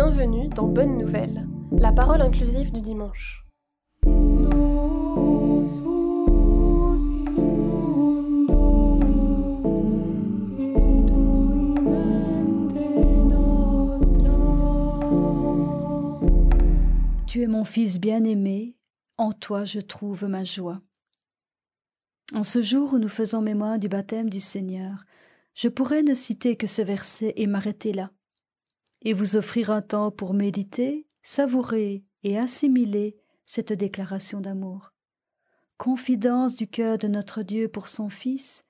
Bienvenue dans Bonne Nouvelle, la parole inclusive du dimanche. Tu es mon fils bien-aimé, en toi je trouve ma joie. En ce jour où nous faisons mémoire du baptême du Seigneur, je pourrais ne citer que ce verset et m'arrêter là, et vous offrir un temps pour méditer, savourer et assimiler cette déclaration d'amour. Confidence du cœur de notre Dieu pour son Fils,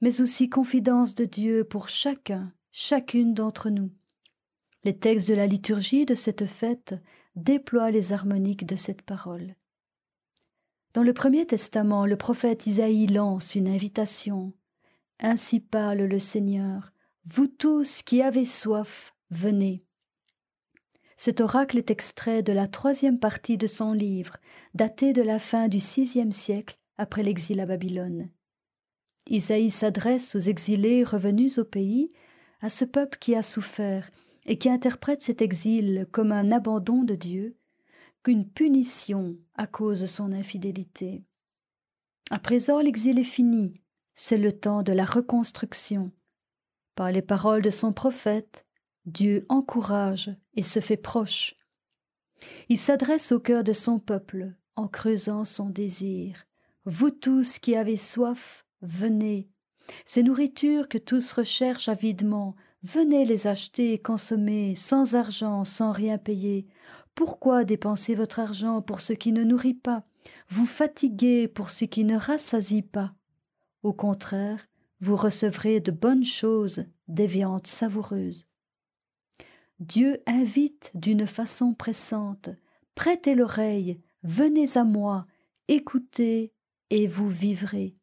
mais aussi confidence de Dieu pour chacun, chacune d'entre nous. Les textes de la liturgie de cette fête déploient les harmoniques de cette parole. Dans le Premier Testament, le prophète Isaïe lance une invitation. Ainsi parle le Seigneur. Vous tous qui avez soif, venez. Cet oracle est extrait de la troisième partie de son livre, daté de la fin du sixième siècle après l'exil à Babylone. Isaïe s'adresse aux exilés revenus au pays, à ce peuple qui a souffert et qui interprète cet exil comme un abandon de Dieu, qu'une punition à cause de son infidélité. À présent, l'exil est fini, c'est le temps de la reconstruction. Par les paroles de son prophète, Dieu encourage et se fait proche. Il s'adresse au cœur de son peuple en creusant son désir. Vous tous qui avez soif, venez. Ces nourritures que tous recherchent avidement, venez les acheter et consommer sans argent, sans rien payer. Pourquoi dépenser votre argent pour ce qui ne nourrit pas, vous fatiguer pour ce qui ne rassasie pas Au contraire, vous recevrez de bonnes choses, des viandes savoureuses. Dieu invite d'une façon pressante. Prêtez l'oreille, venez à moi, écoutez et vous vivrez.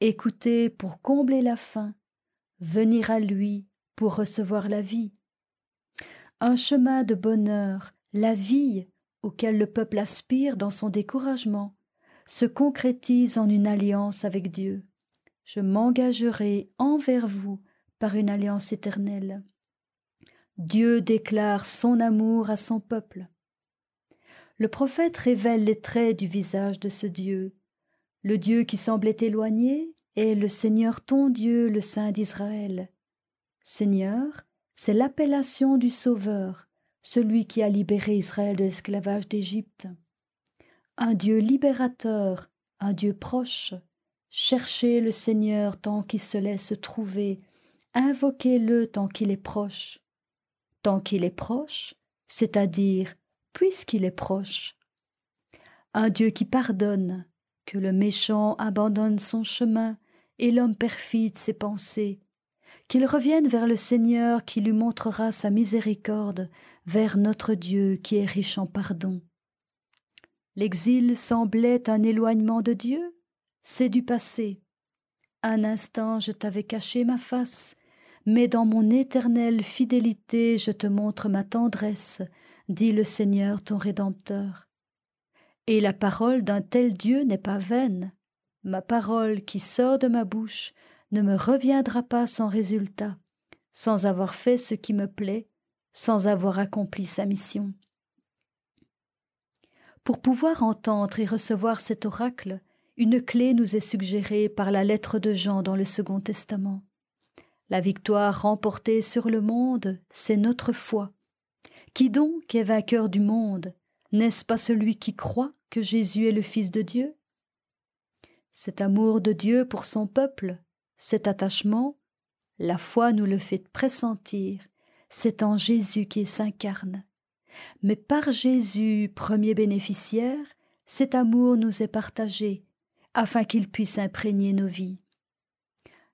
Écoutez pour combler la faim, venir à lui pour recevoir la vie. Un chemin de bonheur, la vie auquel le peuple aspire dans son découragement, se concrétise en une alliance avec Dieu. Je m'engagerai envers vous par une alliance éternelle. Dieu déclare son amour à son peuple. Le prophète révèle les traits du visage de ce Dieu. Le Dieu qui semblait éloigné est le Seigneur ton Dieu, le Saint d'Israël. Seigneur, c'est l'appellation du Sauveur, celui qui a libéré Israël de l'esclavage d'Égypte. Un Dieu libérateur, un Dieu proche. Cherchez le Seigneur tant qu'il se laisse trouver, invoquez-le tant qu'il est proche. Tant qu'il est proche, c'est-à-dire puisqu'il est proche. Un Dieu qui pardonne, que le méchant abandonne son chemin et l'homme perfide ses pensées, qu'il revienne vers le Seigneur qui lui montrera sa miséricorde, vers notre Dieu qui est riche en pardon. L'exil semblait un éloignement de Dieu, c'est du passé. Un instant je t'avais caché ma face, mais dans mon éternelle fidélité je te montre ma tendresse, dit le Seigneur ton Rédempteur. Et la parole d'un tel Dieu n'est pas vaine. Ma parole qui sort de ma bouche ne me reviendra pas sans résultat, sans avoir fait ce qui me plaît, sans avoir accompli sa mission. Pour pouvoir entendre et recevoir cet oracle, une clé nous est suggérée par la lettre de Jean dans le Second Testament. La victoire remportée sur le monde, c'est notre foi. Qui donc est vainqueur du monde? N'est-ce pas celui qui croit que Jésus est le Fils de Dieu? Cet amour de Dieu pour son peuple cet attachement, la foi nous le fait pressentir, c'est en Jésus qui s'incarne. Mais par Jésus, premier bénéficiaire, cet amour nous est partagé, afin qu'il puisse imprégner nos vies.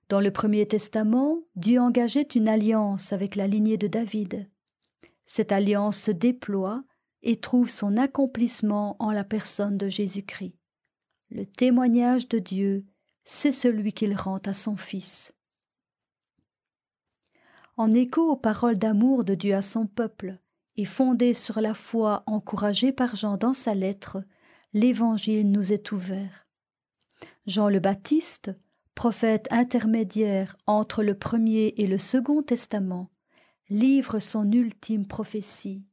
Dans le Premier Testament, Dieu engageait une alliance avec la lignée de David. Cette alliance se déploie et trouve son accomplissement en la personne de Jésus-Christ. Le témoignage de Dieu c'est celui qu'il rend à son Fils. En écho aux paroles d'amour de Dieu à son peuple, et fondé sur la foi encouragée par Jean dans sa lettre, l'Évangile nous est ouvert. Jean le Baptiste, prophète intermédiaire entre le premier et le second testament, livre son ultime prophétie.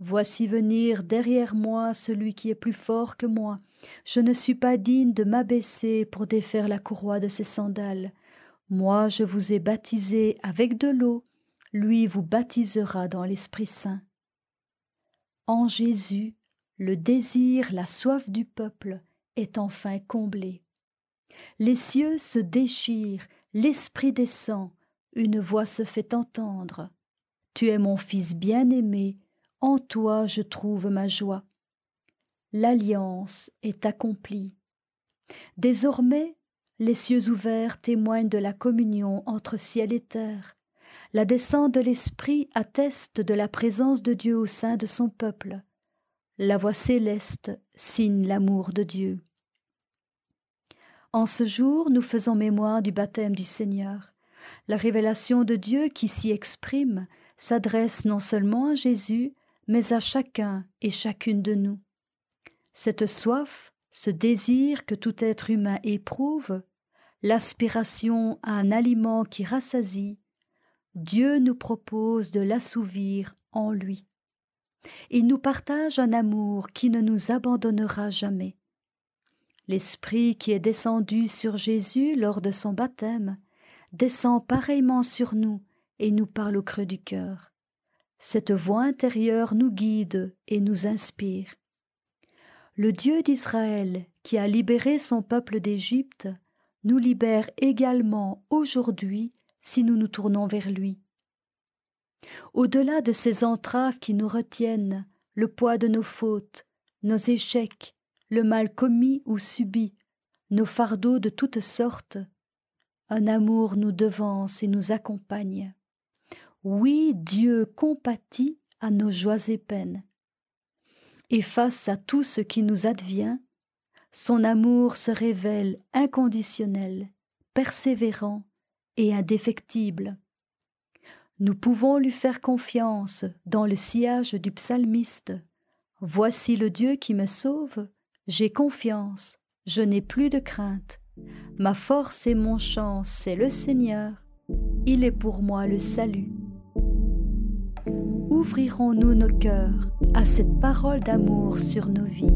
Voici venir derrière moi celui qui est plus fort que moi. Je ne suis pas digne de m'abaisser pour défaire la courroie de ses sandales. Moi je vous ai baptisé avec de l'eau, lui vous baptisera dans l'Esprit Saint. En Jésus, le désir, la soif du peuple est enfin comblé. Les cieux se déchirent, l'Esprit descend, une voix se fait entendre. Tu es mon Fils bien-aimé, en toi je trouve ma joie. L'alliance est accomplie. Désormais, les cieux ouverts témoignent de la communion entre ciel et terre. La descente de l'Esprit atteste de la présence de Dieu au sein de son peuple. La voix céleste signe l'amour de Dieu. En ce jour, nous faisons mémoire du baptême du Seigneur. La révélation de Dieu qui s'y exprime s'adresse non seulement à Jésus, mais à chacun et chacune de nous. Cette soif, ce désir que tout être humain éprouve, l'aspiration à un aliment qui rassasie, Dieu nous propose de l'assouvir en lui. Il nous partage un amour qui ne nous abandonnera jamais. L'Esprit qui est descendu sur Jésus lors de son baptême descend pareillement sur nous et nous parle au creux du cœur. Cette voix intérieure nous guide et nous inspire. Le Dieu d'Israël, qui a libéré son peuple d'Égypte, nous libère également aujourd'hui si nous nous tournons vers lui. Au-delà de ces entraves qui nous retiennent, le poids de nos fautes, nos échecs, le mal commis ou subi, nos fardeaux de toutes sortes, un amour nous devance et nous accompagne. Oui, Dieu compatit à nos joies et peines. Et face à tout ce qui nous advient, son amour se révèle inconditionnel, persévérant et indéfectible. Nous pouvons lui faire confiance dans le sillage du psalmiste. Voici le Dieu qui me sauve, j'ai confiance, je n'ai plus de crainte. Ma force et mon chant, c'est le Seigneur, il est pour moi le salut. Ouvrirons-nous nos cœurs à cette parole d'amour sur nos vies